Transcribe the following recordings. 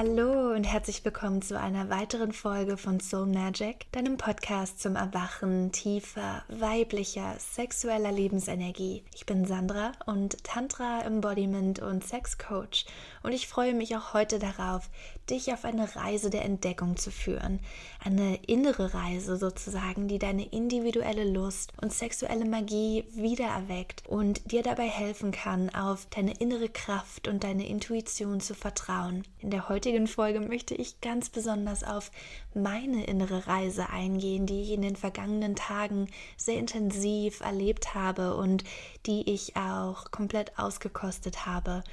Hallo und herzlich willkommen zu einer weiteren Folge von Soul Magic, deinem Podcast zum Erwachen tiefer, weiblicher, sexueller Lebensenergie. Ich bin Sandra und Tantra Embodiment und Sex Coach und ich freue mich auch heute darauf, dich auf eine Reise der Entdeckung zu führen. Eine innere Reise sozusagen, die deine individuelle Lust und sexuelle Magie wiedererweckt und dir dabei helfen kann, auf deine innere Kraft und deine Intuition zu vertrauen. In der heutigen Folge möchte ich ganz besonders auf meine innere Reise eingehen, die ich in den vergangenen Tagen sehr intensiv erlebt habe und die ich auch komplett ausgekostet habe.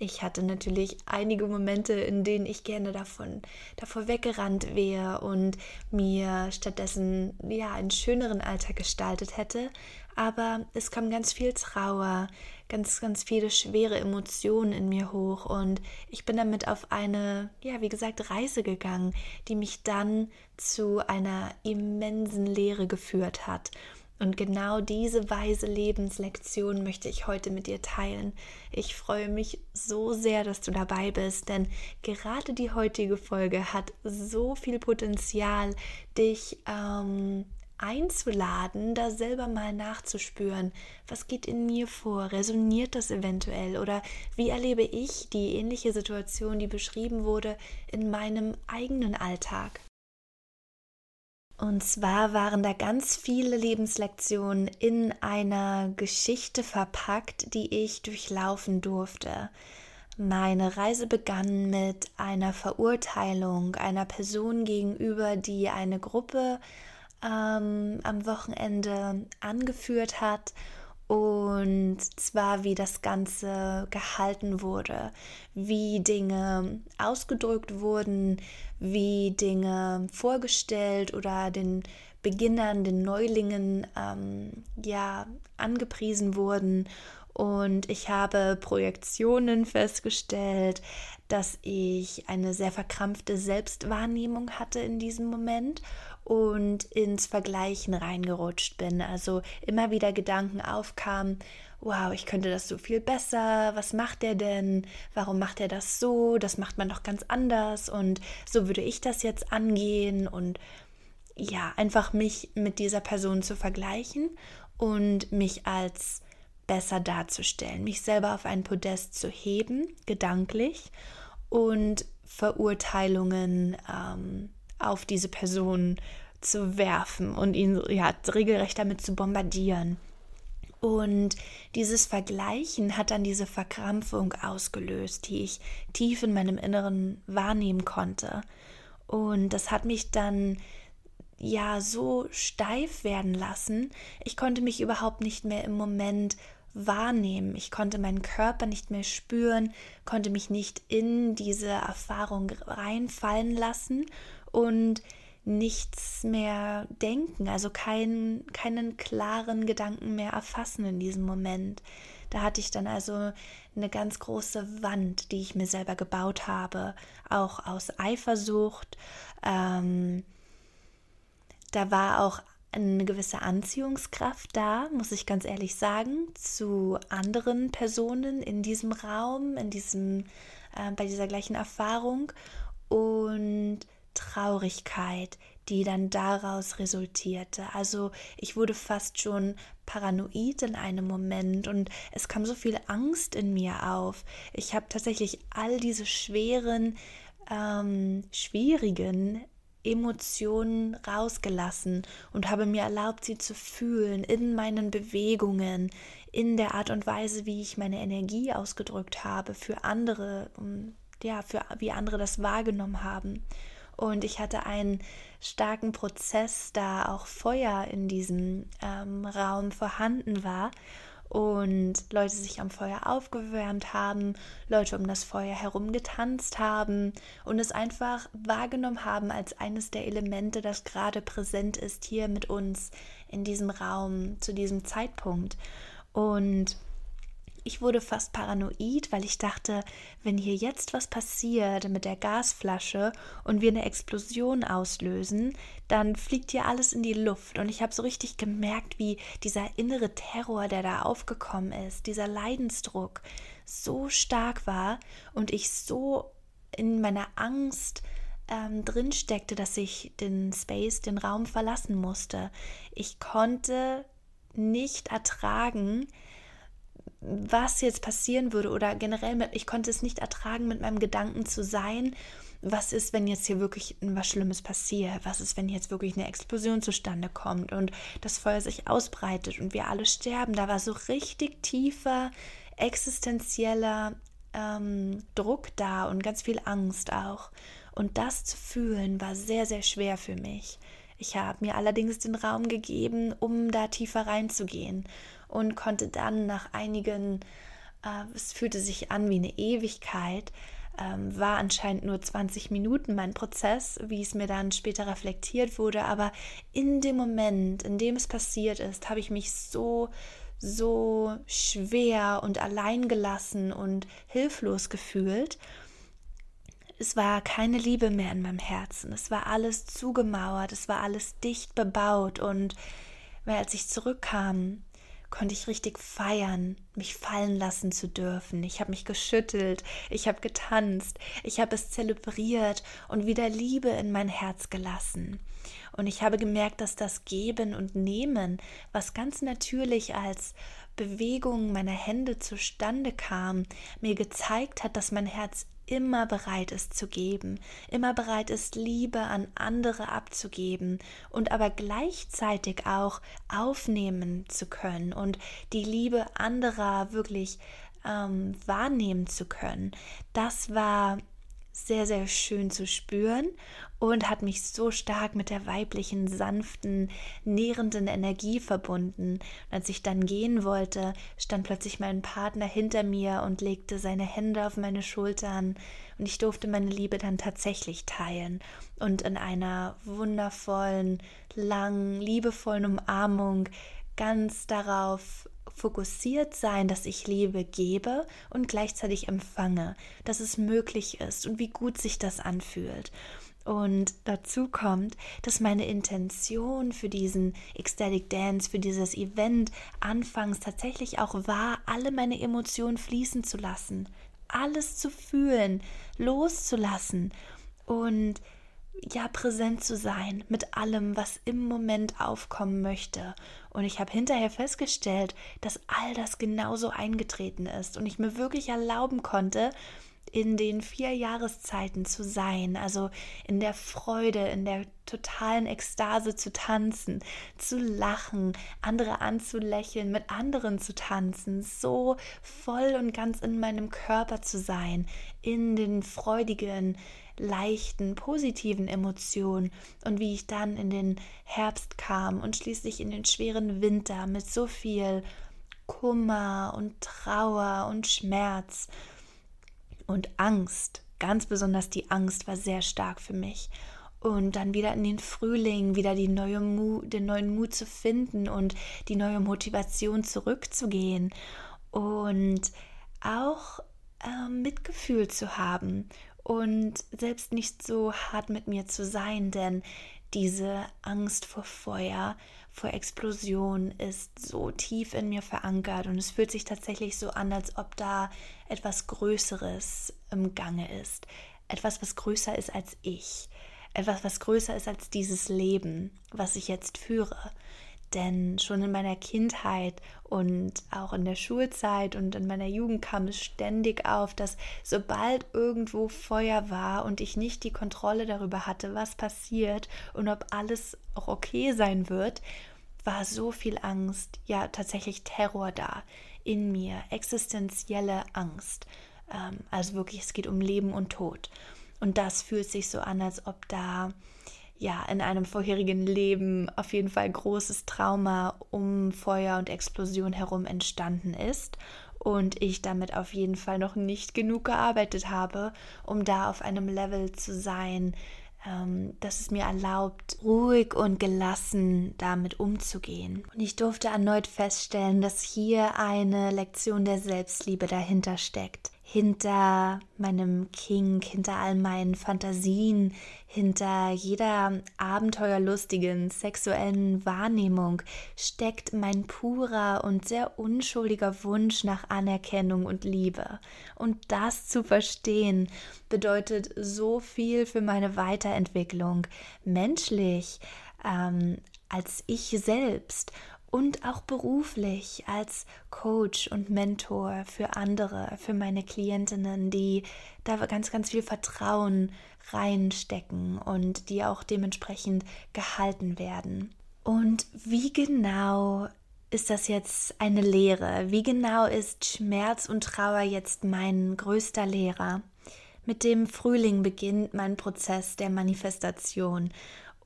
Ich hatte natürlich einige Momente, in denen ich gerne davon davor weggerannt wäre und mir stattdessen ja einen schöneren Alltag gestaltet hätte, aber es kam ganz viel Trauer, ganz, ganz viele schwere Emotionen in mir hoch und ich bin damit auf eine, ja, wie gesagt, Reise gegangen, die mich dann zu einer immensen Leere geführt hat. Und genau diese weise Lebenslektion möchte ich heute mit dir teilen. Ich freue mich so sehr, dass du dabei bist, denn gerade die heutige Folge hat so viel Potenzial, dich ähm, einzuladen, da selber mal nachzuspüren, was geht in mir vor, resoniert das eventuell oder wie erlebe ich die ähnliche Situation, die beschrieben wurde, in meinem eigenen Alltag. Und zwar waren da ganz viele Lebenslektionen in einer Geschichte verpackt, die ich durchlaufen durfte. Meine Reise begann mit einer Verurteilung einer Person gegenüber, die eine Gruppe ähm, am Wochenende angeführt hat und zwar wie das Ganze gehalten wurde, wie Dinge ausgedrückt wurden, wie Dinge vorgestellt oder den Beginnern, den Neulingen ähm, ja angepriesen wurden. Und ich habe Projektionen festgestellt, dass ich eine sehr verkrampfte Selbstwahrnehmung hatte in diesem Moment und ins Vergleichen reingerutscht bin. Also immer wieder Gedanken aufkamen, wow, ich könnte das so viel besser, was macht er denn? Warum macht er das so? Das macht man doch ganz anders und so würde ich das jetzt angehen und ja, einfach mich mit dieser Person zu vergleichen und mich als besser darzustellen, mich selber auf ein Podest zu heben, gedanklich und Verurteilungen ähm, auf diese Person zu werfen und ihn ja regelrecht damit zu bombardieren. Und dieses Vergleichen hat dann diese Verkrampfung ausgelöst, die ich tief in meinem Inneren wahrnehmen konnte. Und das hat mich dann ja so steif werden lassen. Ich konnte mich überhaupt nicht mehr im Moment wahrnehmen. Ich konnte meinen Körper nicht mehr spüren, konnte mich nicht in diese Erfahrung reinfallen lassen und nichts mehr denken, also kein, keinen klaren Gedanken mehr erfassen in diesem Moment. Da hatte ich dann also eine ganz große Wand, die ich mir selber gebaut habe, auch aus Eifersucht. Ähm, da war auch eine gewisse Anziehungskraft da, muss ich ganz ehrlich sagen, zu anderen Personen in diesem Raum, in diesem, äh, bei dieser gleichen Erfahrung. Und Traurigkeit, die dann daraus resultierte. Also ich wurde fast schon paranoid in einem Moment und es kam so viel Angst in mir auf. Ich habe tatsächlich all diese schweren, ähm, schwierigen Emotionen rausgelassen und habe mir erlaubt, sie zu fühlen in meinen Bewegungen, in der Art und Weise, wie ich meine Energie ausgedrückt habe für andere, ja, für wie andere das wahrgenommen haben. Und ich hatte einen starken Prozess, da auch Feuer in diesem ähm, Raum vorhanden war und Leute sich am Feuer aufgewärmt haben, Leute um das Feuer herum getanzt haben und es einfach wahrgenommen haben als eines der Elemente, das gerade präsent ist hier mit uns in diesem Raum zu diesem Zeitpunkt. Und ich wurde fast paranoid, weil ich dachte, wenn hier jetzt was passiert mit der Gasflasche und wir eine Explosion auslösen, dann fliegt hier alles in die Luft. Und ich habe so richtig gemerkt, wie dieser innere Terror, der da aufgekommen ist, dieser Leidensdruck so stark war und ich so in meiner Angst ähm, drin steckte, dass ich den Space, den Raum verlassen musste. Ich konnte nicht ertragen, was jetzt passieren würde oder generell, mit, ich konnte es nicht ertragen, mit meinem Gedanken zu sein. Was ist, wenn jetzt hier wirklich was Schlimmes passiert? Was ist, wenn jetzt wirklich eine Explosion zustande kommt und das Feuer sich ausbreitet und wir alle sterben? Da war so richtig tiefer, existenzieller ähm, Druck da und ganz viel Angst auch. Und das zu fühlen war sehr, sehr schwer für mich. Ich habe mir allerdings den Raum gegeben, um da tiefer reinzugehen und konnte dann nach einigen, äh, es fühlte sich an wie eine Ewigkeit, ähm, war anscheinend nur 20 Minuten mein Prozess, wie es mir dann später reflektiert wurde, aber in dem Moment, in dem es passiert ist, habe ich mich so so schwer und alleingelassen und hilflos gefühlt. Es war keine Liebe mehr in meinem Herzen. Es war alles zugemauert, es war alles dicht bebaut. Und als ich zurückkam, konnte ich richtig feiern, mich fallen lassen zu dürfen. Ich habe mich geschüttelt, ich habe getanzt, ich habe es zelebriert und wieder Liebe in mein Herz gelassen. Und ich habe gemerkt, dass das Geben und Nehmen, was ganz natürlich als Bewegung meiner Hände zustande kam, mir gezeigt hat, dass mein Herz immer bereit ist zu geben, immer bereit ist, Liebe an andere abzugeben und aber gleichzeitig auch aufnehmen zu können und die Liebe anderer wirklich ähm, wahrnehmen zu können. Das war sehr, sehr schön zu spüren und hat mich so stark mit der weiblichen, sanften, nährenden Energie verbunden. Und als ich dann gehen wollte, stand plötzlich mein Partner hinter mir und legte seine Hände auf meine Schultern und ich durfte meine Liebe dann tatsächlich teilen und in einer wundervollen, langen, liebevollen Umarmung ganz darauf fokussiert sein, dass ich Liebe gebe und gleichzeitig empfange, dass es möglich ist und wie gut sich das anfühlt. Und dazu kommt, dass meine Intention für diesen Ecstatic Dance, für dieses Event anfangs tatsächlich auch war, alle meine Emotionen fließen zu lassen, alles zu fühlen, loszulassen und ja präsent zu sein mit allem, was im Moment aufkommen möchte. Und ich habe hinterher festgestellt, dass all das genauso eingetreten ist und ich mir wirklich erlauben konnte, in den vier Jahreszeiten zu sein, also in der Freude, in der totalen Ekstase zu tanzen, zu lachen, andere anzulächeln, mit anderen zu tanzen, so voll und ganz in meinem Körper zu sein, in den freudigen, leichten, positiven Emotionen und wie ich dann in den Herbst kam und schließlich in den schweren Winter mit so viel Kummer und Trauer und Schmerz und Angst. Ganz besonders die Angst war sehr stark für mich. Und dann wieder in den Frühling, wieder die neue Mut, den neuen Mut zu finden und die neue Motivation zurückzugehen. Und auch äh, Mitgefühl zu haben und selbst nicht so hart mit mir zu sein, denn diese Angst vor Feuer, vor Explosion ist so tief in mir verankert und es fühlt sich tatsächlich so an, als ob da etwas Größeres im Gange ist. Etwas, was größer ist als ich. Etwas, was größer ist als dieses Leben, was ich jetzt führe. Denn schon in meiner Kindheit und auch in der Schulzeit und in meiner Jugend kam es ständig auf, dass sobald irgendwo Feuer war und ich nicht die Kontrolle darüber hatte, was passiert und ob alles auch okay sein wird, war so viel Angst, ja tatsächlich Terror da in mir, existenzielle Angst. Ähm, also wirklich, es geht um Leben und Tod. Und das fühlt sich so an, als ob da ja in einem vorherigen Leben auf jeden Fall großes Trauma um Feuer und Explosion herum entstanden ist und ich damit auf jeden Fall noch nicht genug gearbeitet habe, um da auf einem Level zu sein, ähm, dass es mir erlaubt, ruhig und gelassen damit umzugehen. Und ich durfte erneut feststellen, dass hier eine Lektion der Selbstliebe dahinter steckt. Hinter meinem King, hinter all meinen Fantasien, hinter jeder abenteuerlustigen sexuellen Wahrnehmung steckt mein purer und sehr unschuldiger Wunsch nach Anerkennung und Liebe. Und das zu verstehen bedeutet so viel für meine Weiterentwicklung, menschlich, ähm, als ich selbst und auch beruflich als Coach und Mentor für andere, für meine Klientinnen, die da ganz, ganz viel Vertrauen reinstecken und die auch dementsprechend gehalten werden. Und wie genau ist das jetzt eine Lehre? Wie genau ist Schmerz und Trauer jetzt mein größter Lehrer? Mit dem Frühling beginnt mein Prozess der Manifestation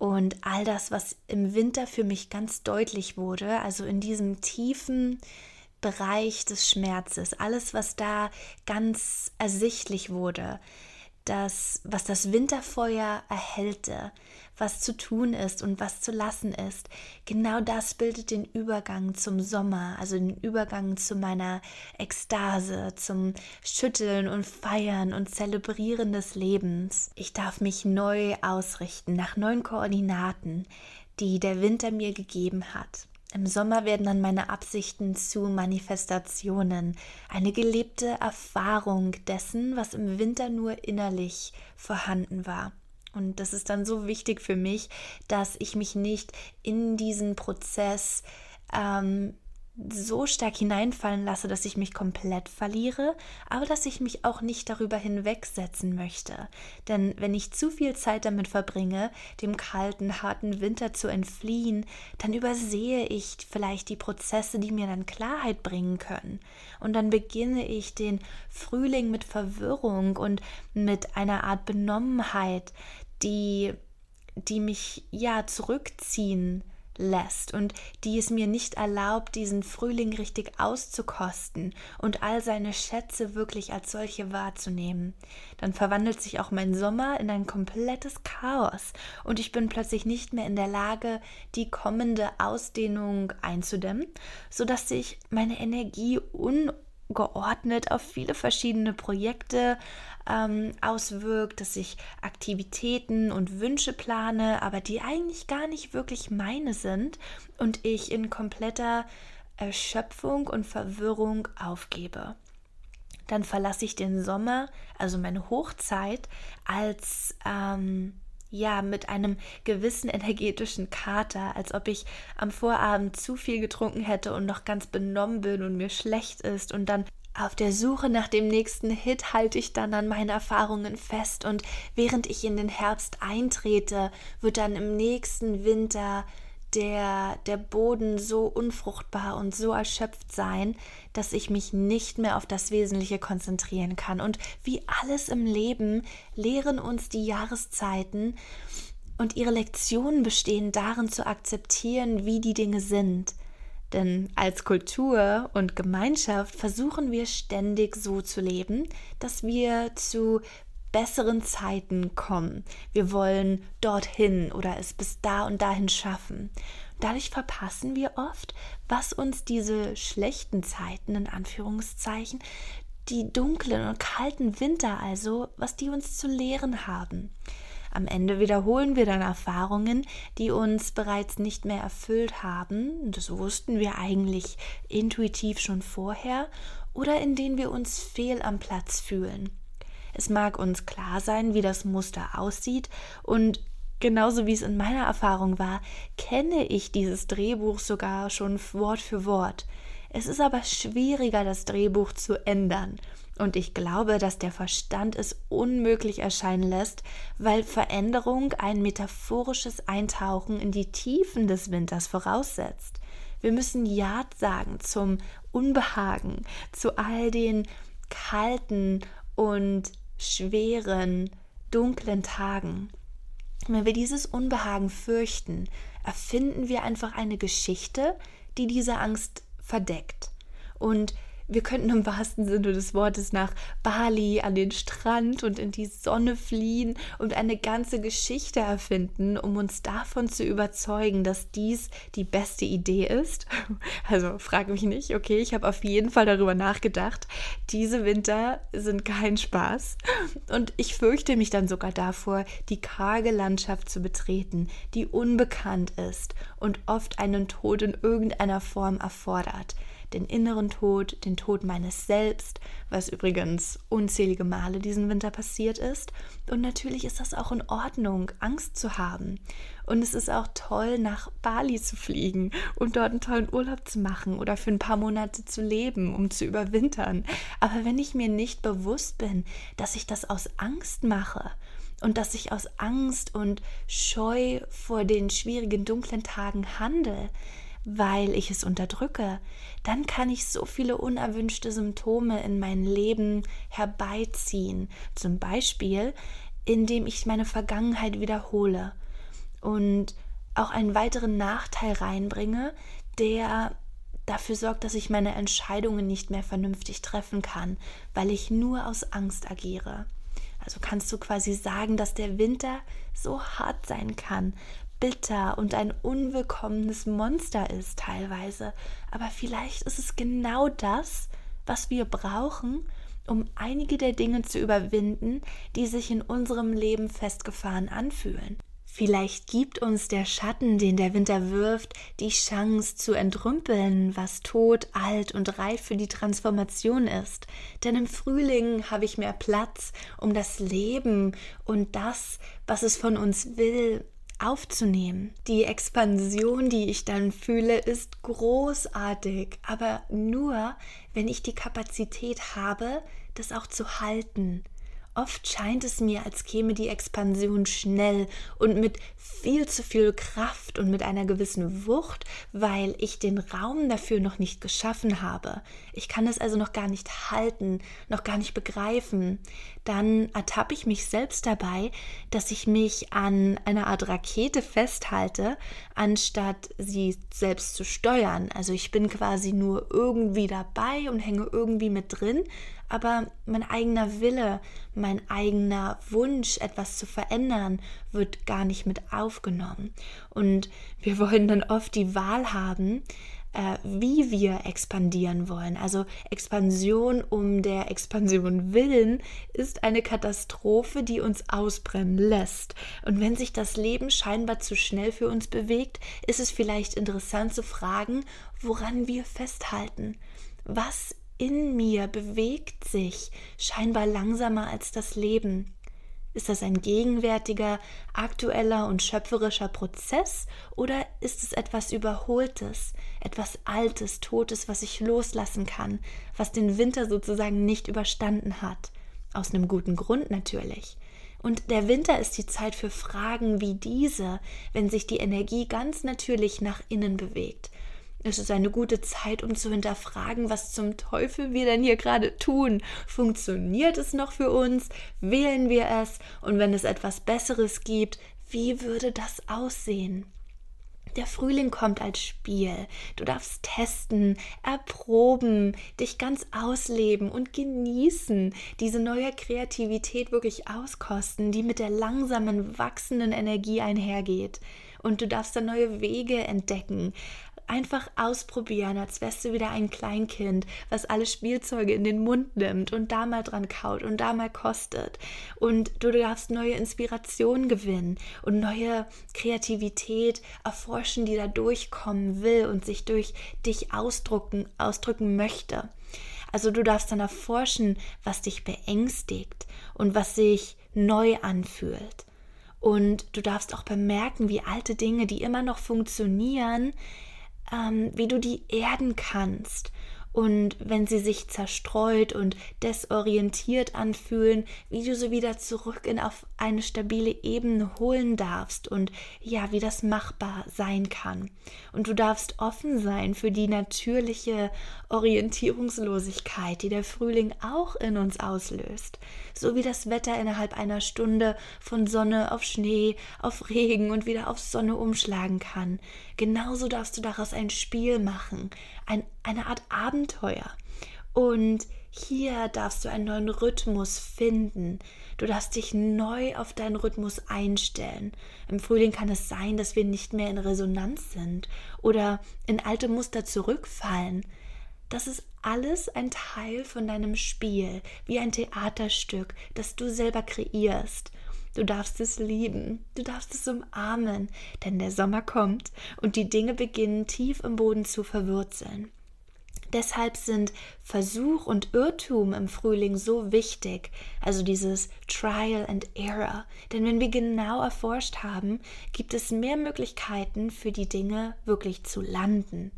und all das, was im Winter für mich ganz deutlich wurde, also in diesem tiefen Bereich des Schmerzes, alles, was da ganz ersichtlich wurde, das, was das Winterfeuer erhellte, was zu tun ist und was zu lassen ist, genau das bildet den Übergang zum Sommer, also den Übergang zu meiner Ekstase, zum Schütteln und Feiern und Zelebrieren des Lebens. Ich darf mich neu ausrichten nach neuen Koordinaten, die der Winter mir gegeben hat. Im Sommer werden dann meine Absichten zu Manifestationen, eine gelebte Erfahrung dessen, was im Winter nur innerlich vorhanden war. Und das ist dann so wichtig für mich, dass ich mich nicht in diesen Prozess ähm, so stark hineinfallen lasse, dass ich mich komplett verliere, aber dass ich mich auch nicht darüber hinwegsetzen möchte. Denn wenn ich zu viel Zeit damit verbringe, dem kalten, harten Winter zu entfliehen, dann übersehe ich vielleicht die Prozesse, die mir dann Klarheit bringen können. Und dann beginne ich den Frühling mit Verwirrung und mit einer Art Benommenheit, die, die mich ja zurückziehen lässt und die es mir nicht erlaubt, diesen Frühling richtig auszukosten und all seine Schätze wirklich als solche wahrzunehmen. Dann verwandelt sich auch mein Sommer in ein komplettes Chaos und ich bin plötzlich nicht mehr in der Lage, die kommende Ausdehnung einzudämmen, sodass sich meine Energie un geordnet auf viele verschiedene Projekte ähm, auswirkt, dass ich Aktivitäten und Wünsche plane, aber die eigentlich gar nicht wirklich meine sind und ich in kompletter Erschöpfung und Verwirrung aufgebe. Dann verlasse ich den Sommer, also meine Hochzeit, als ähm, ja, mit einem gewissen energetischen Kater, als ob ich am Vorabend zu viel getrunken hätte und noch ganz benommen bin und mir schlecht ist und dann auf der Suche nach dem nächsten Hit halte ich dann an meinen Erfahrungen fest und während ich in den Herbst eintrete, wird dann im nächsten Winter der, der Boden so unfruchtbar und so erschöpft sein, dass ich mich nicht mehr auf das Wesentliche konzentrieren kann. Und wie alles im Leben lehren uns die Jahreszeiten und ihre Lektionen bestehen darin zu akzeptieren, wie die Dinge sind. Denn als Kultur und Gemeinschaft versuchen wir ständig so zu leben, dass wir zu besseren Zeiten kommen. Wir wollen dorthin oder es bis da und dahin schaffen. Dadurch verpassen wir oft, was uns diese schlechten Zeiten in Anführungszeichen, die dunklen und kalten Winter also, was die uns zu lehren haben. Am Ende wiederholen wir dann Erfahrungen, die uns bereits nicht mehr erfüllt haben, das wussten wir eigentlich intuitiv schon vorher, oder in denen wir uns fehl am Platz fühlen. Es mag uns klar sein, wie das Muster aussieht und genauso wie es in meiner Erfahrung war, kenne ich dieses Drehbuch sogar schon Wort für Wort. Es ist aber schwieriger, das Drehbuch zu ändern. Und ich glaube, dass der Verstand es unmöglich erscheinen lässt, weil Veränderung ein metaphorisches Eintauchen in die Tiefen des Winters voraussetzt. Wir müssen Ja sagen zum Unbehagen, zu all den kalten und schweren, dunklen Tagen. Wenn wir dieses Unbehagen fürchten, erfinden wir einfach eine Geschichte, die diese Angst verdeckt. Und wir könnten im wahrsten Sinne des Wortes nach Bali an den Strand und in die Sonne fliehen und eine ganze Geschichte erfinden, um uns davon zu überzeugen, dass dies die beste Idee ist. Also frag mich nicht, okay, ich habe auf jeden Fall darüber nachgedacht. Diese Winter sind kein Spaß und ich fürchte mich dann sogar davor, die karge Landschaft zu betreten, die unbekannt ist und oft einen Tod in irgendeiner Form erfordert den inneren Tod, den Tod meines Selbst, was übrigens unzählige Male diesen Winter passiert ist. Und natürlich ist das auch in Ordnung, Angst zu haben. Und es ist auch toll, nach Bali zu fliegen und dort einen tollen Urlaub zu machen oder für ein paar Monate zu leben, um zu überwintern. Aber wenn ich mir nicht bewusst bin, dass ich das aus Angst mache, und dass ich aus Angst und Scheu vor den schwierigen dunklen Tagen handle, weil ich es unterdrücke, dann kann ich so viele unerwünschte Symptome in mein Leben herbeiziehen. Zum Beispiel, indem ich meine Vergangenheit wiederhole und auch einen weiteren Nachteil reinbringe, der dafür sorgt, dass ich meine Entscheidungen nicht mehr vernünftig treffen kann, weil ich nur aus Angst agiere. Also kannst du quasi sagen, dass der Winter so hart sein kann, bitter und ein unwillkommenes Monster ist teilweise. Aber vielleicht ist es genau das, was wir brauchen, um einige der Dinge zu überwinden, die sich in unserem Leben festgefahren anfühlen. Vielleicht gibt uns der Schatten, den der Winter wirft, die Chance zu entrümpeln, was tot, alt und reif für die Transformation ist. Denn im Frühling habe ich mehr Platz, um das Leben und das, was es von uns will, aufzunehmen. Die Expansion, die ich dann fühle, ist großartig, aber nur, wenn ich die Kapazität habe, das auch zu halten. Oft scheint es mir, als käme die Expansion schnell und mit viel zu viel Kraft und mit einer gewissen Wucht, weil ich den Raum dafür noch nicht geschaffen habe. Ich kann es also noch gar nicht halten, noch gar nicht begreifen. Dann ertappe ich mich selbst dabei, dass ich mich an einer Art Rakete festhalte, anstatt sie selbst zu steuern. Also ich bin quasi nur irgendwie dabei und hänge irgendwie mit drin, aber mein eigener Wille, mein eigener Wunsch, etwas zu verändern, wird gar nicht mit aufgenommen. Und wir wollen dann oft die Wahl haben, äh, wie wir expandieren wollen. Also Expansion um der Expansion willen ist eine Katastrophe, die uns ausbrennen lässt. Und wenn sich das Leben scheinbar zu schnell für uns bewegt, ist es vielleicht interessant zu fragen, woran wir festhalten. Was in mir bewegt sich scheinbar langsamer als das Leben. Ist das ein gegenwärtiger, aktueller und schöpferischer Prozess oder ist es etwas Überholtes, etwas Altes, Totes, was ich loslassen kann, was den Winter sozusagen nicht überstanden hat? Aus einem guten Grund natürlich. Und der Winter ist die Zeit für Fragen wie diese, wenn sich die Energie ganz natürlich nach innen bewegt, es ist eine gute Zeit, um zu hinterfragen, was zum Teufel wir denn hier gerade tun. Funktioniert es noch für uns? Wählen wir es? Und wenn es etwas Besseres gibt, wie würde das aussehen? Der Frühling kommt als Spiel. Du darfst testen, erproben, dich ganz ausleben und genießen, diese neue Kreativität wirklich auskosten, die mit der langsamen, wachsenden Energie einhergeht. Und du darfst da neue Wege entdecken, einfach ausprobieren, als wärst du wieder ein Kleinkind, was alle Spielzeuge in den Mund nimmt und da mal dran kaut und da mal kostet. Und du darfst neue Inspirationen gewinnen und neue Kreativität erforschen, die da durchkommen will und sich durch dich ausdrücken, ausdrücken möchte. Also du darfst dann erforschen, was dich beängstigt und was sich neu anfühlt. Und du darfst auch bemerken, wie alte Dinge, die immer noch funktionieren, ähm, wie du die erden kannst und wenn sie sich zerstreut und desorientiert anfühlen, wie du sie wieder zurück in auf eine stabile Ebene holen darfst und ja, wie das machbar sein kann. Und du darfst offen sein für die natürliche Orientierungslosigkeit, die der Frühling auch in uns auslöst. So wie das Wetter innerhalb einer Stunde von Sonne auf Schnee, auf Regen und wieder auf Sonne umschlagen kann. Genauso darfst du daraus ein Spiel machen, ein, eine Art Abenteuer. Und hier darfst du einen neuen Rhythmus finden. Du darfst dich neu auf deinen Rhythmus einstellen. Im Frühling kann es sein, dass wir nicht mehr in Resonanz sind oder in alte Muster zurückfallen. Das ist alles ein Teil von deinem Spiel, wie ein Theaterstück, das du selber kreierst. Du darfst es lieben, du darfst es umarmen, denn der Sommer kommt und die Dinge beginnen tief im Boden zu verwurzeln. Deshalb sind Versuch und Irrtum im Frühling so wichtig, also dieses Trial and Error. Denn wenn wir genau erforscht haben, gibt es mehr Möglichkeiten für die Dinge wirklich zu landen.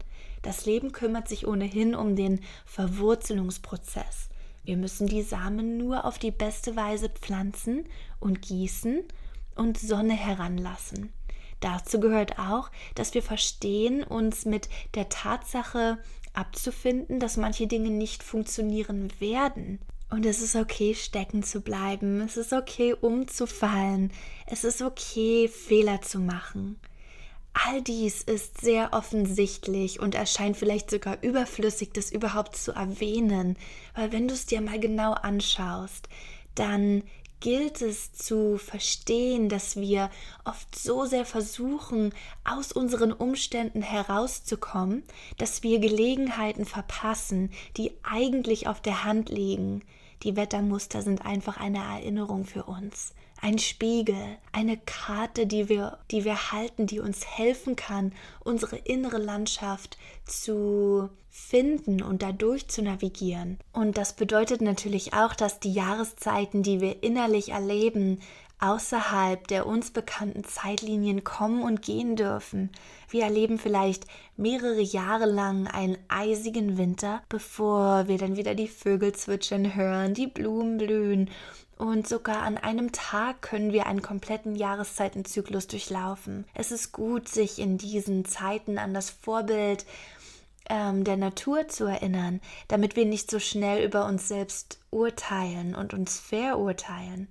Das Leben kümmert sich ohnehin um den Verwurzelungsprozess. Wir müssen die Samen nur auf die beste Weise pflanzen und gießen und Sonne heranlassen. Dazu gehört auch, dass wir verstehen, uns mit der Tatsache abzufinden, dass manche Dinge nicht funktionieren werden. Und es ist okay, stecken zu bleiben. Es ist okay, umzufallen. Es ist okay, Fehler zu machen. All dies ist sehr offensichtlich und erscheint vielleicht sogar überflüssig, das überhaupt zu erwähnen, weil wenn du es dir mal genau anschaust, dann gilt es zu verstehen, dass wir oft so sehr versuchen, aus unseren Umständen herauszukommen, dass wir Gelegenheiten verpassen, die eigentlich auf der Hand liegen. Die Wettermuster sind einfach eine Erinnerung für uns ein Spiegel, eine Karte, die wir, die wir halten, die uns helfen kann, unsere innere Landschaft zu finden und dadurch zu navigieren. Und das bedeutet natürlich auch, dass die Jahreszeiten, die wir innerlich erleben, außerhalb der uns bekannten Zeitlinien kommen und gehen dürfen. Wir erleben vielleicht mehrere Jahre lang einen eisigen Winter, bevor wir dann wieder die Vögel zwitschern hören, die Blumen blühen und sogar an einem Tag können wir einen kompletten Jahreszeitenzyklus durchlaufen. Es ist gut, sich in diesen Zeiten an das Vorbild ähm, der Natur zu erinnern, damit wir nicht so schnell über uns selbst urteilen und uns verurteilen.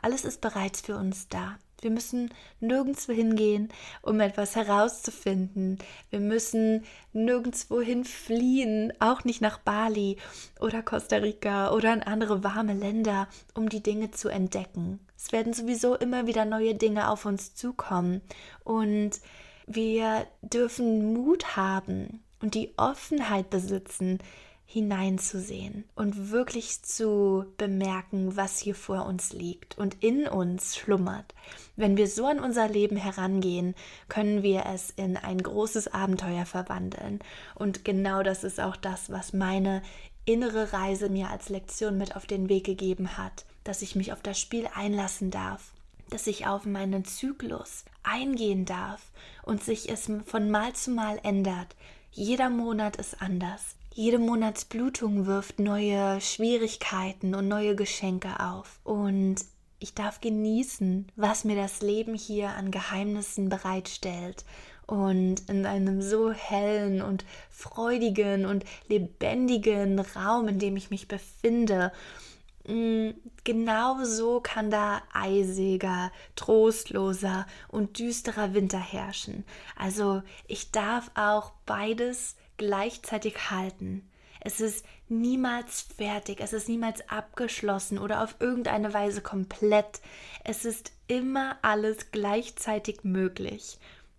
Alles ist bereits für uns da. Wir müssen nirgendwo hingehen, um etwas herauszufinden. Wir müssen nirgendwo fliehen, auch nicht nach Bali oder Costa Rica oder in andere warme Länder, um die Dinge zu entdecken. Es werden sowieso immer wieder neue Dinge auf uns zukommen und wir dürfen Mut haben und die Offenheit besitzen, hineinzusehen und wirklich zu bemerken, was hier vor uns liegt und in uns schlummert. Wenn wir so an unser Leben herangehen, können wir es in ein großes Abenteuer verwandeln. Und genau das ist auch das, was meine innere Reise mir als Lektion mit auf den Weg gegeben hat, dass ich mich auf das Spiel einlassen darf, dass ich auf meinen Zyklus eingehen darf und sich es von Mal zu Mal ändert. Jeder Monat ist anders. Jede Monatsblutung wirft neue Schwierigkeiten und neue Geschenke auf. Und ich darf genießen, was mir das Leben hier an Geheimnissen bereitstellt. Und in einem so hellen und freudigen und lebendigen Raum, in dem ich mich befinde, mm, genau so kann da eisiger, trostloser und düsterer Winter herrschen. Also ich darf auch beides gleichzeitig halten. Es ist niemals fertig, es ist niemals abgeschlossen oder auf irgendeine Weise komplett. Es ist immer alles gleichzeitig möglich.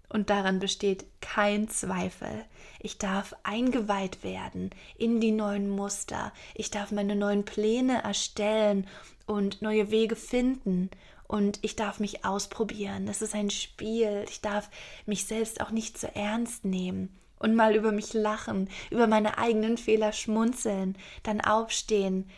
Und daran besteht kein Zweifel. Ich darf eingeweiht werden in die neuen Muster. Ich darf meine neuen Pläne erstellen und neue Wege finden. Und ich darf mich ausprobieren. Das ist ein Spiel. Ich darf mich selbst auch nicht zu ernst nehmen und mal über mich lachen, über meine eigenen Fehler schmunzeln, dann aufstehen,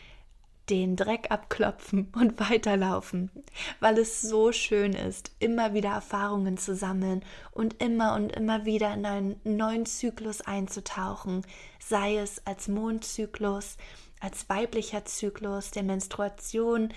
den Dreck abklopfen und weiterlaufen, weil es so schön ist, immer wieder Erfahrungen zu sammeln und immer und immer wieder in einen neuen Zyklus einzutauchen, sei es als Mondzyklus, als weiblicher Zyklus der Menstruation,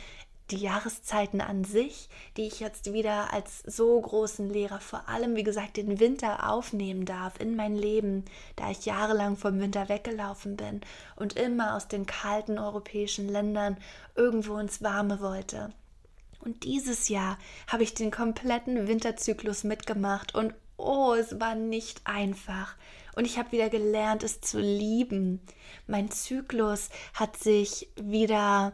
die Jahreszeiten an sich, die ich jetzt wieder als so großen Lehrer, vor allem wie gesagt den Winter aufnehmen darf in mein Leben, da ich jahrelang vom Winter weggelaufen bin und immer aus den kalten europäischen Ländern irgendwo ins Warme wollte. Und dieses Jahr habe ich den kompletten Winterzyklus mitgemacht und oh, es war nicht einfach. Und ich habe wieder gelernt, es zu lieben. Mein Zyklus hat sich wieder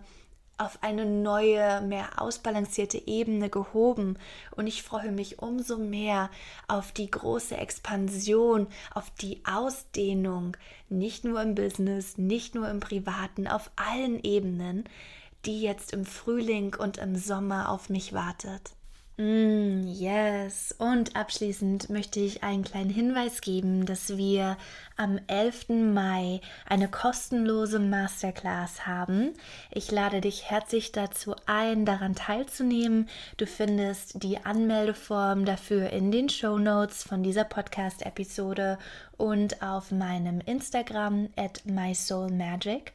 auf eine neue, mehr ausbalancierte Ebene gehoben und ich freue mich umso mehr auf die große Expansion, auf die Ausdehnung, nicht nur im Business, nicht nur im Privaten, auf allen Ebenen, die jetzt im Frühling und im Sommer auf mich wartet. Mm, yes. Und abschließend möchte ich einen kleinen Hinweis geben, dass wir am 11. Mai eine kostenlose Masterclass haben. Ich lade dich herzlich dazu ein, daran teilzunehmen. Du findest die Anmeldeform dafür in den Show Notes von dieser Podcast-Episode und auf meinem Instagram at mysoulmagic.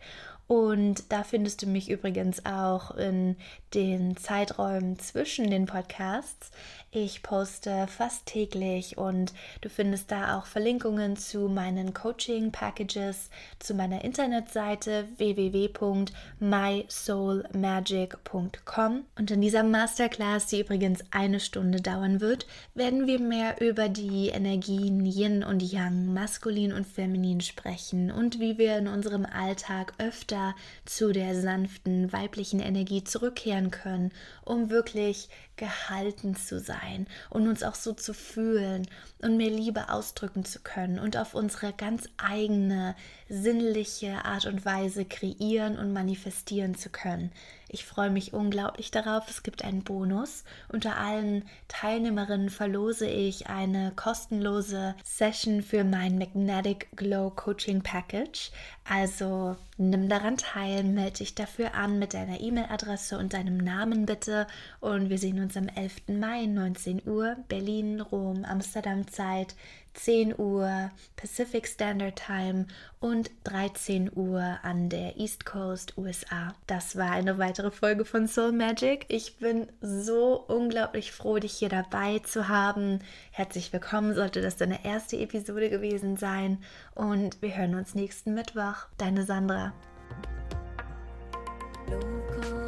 Und da findest du mich übrigens auch in den Zeiträumen zwischen den Podcasts. Ich poste fast täglich und du findest da auch Verlinkungen zu meinen Coaching-Packages, zu meiner Internetseite www.mysoulmagic.com. Und in dieser Masterclass, die übrigens eine Stunde dauern wird, werden wir mehr über die Energien Yin und Yang, maskulin und feminin sprechen und wie wir in unserem Alltag öfter zu der sanften weiblichen Energie zurückkehren können, um wirklich gehalten zu sein und uns auch so zu fühlen und mehr Liebe ausdrücken zu können und auf unsere ganz eigene sinnliche Art und Weise kreieren und manifestieren zu können. Ich freue mich unglaublich darauf. Es gibt einen Bonus. Unter allen Teilnehmerinnen verlose ich eine kostenlose Session für mein Magnetic Glow Coaching Package. Also nimm daran teil, melde dich dafür an mit deiner E-Mail-Adresse und deinem Namen bitte. Und wir sehen uns am 11. Mai, 19 Uhr, Berlin, Rom, Amsterdam Zeit. 10 Uhr Pacific Standard Time und 13 Uhr an der East Coast USA. Das war eine weitere Folge von Soul Magic. Ich bin so unglaublich froh, dich hier dabei zu haben. Herzlich willkommen, sollte das deine erste Episode gewesen sein. Und wir hören uns nächsten Mittwoch. Deine Sandra. Loco,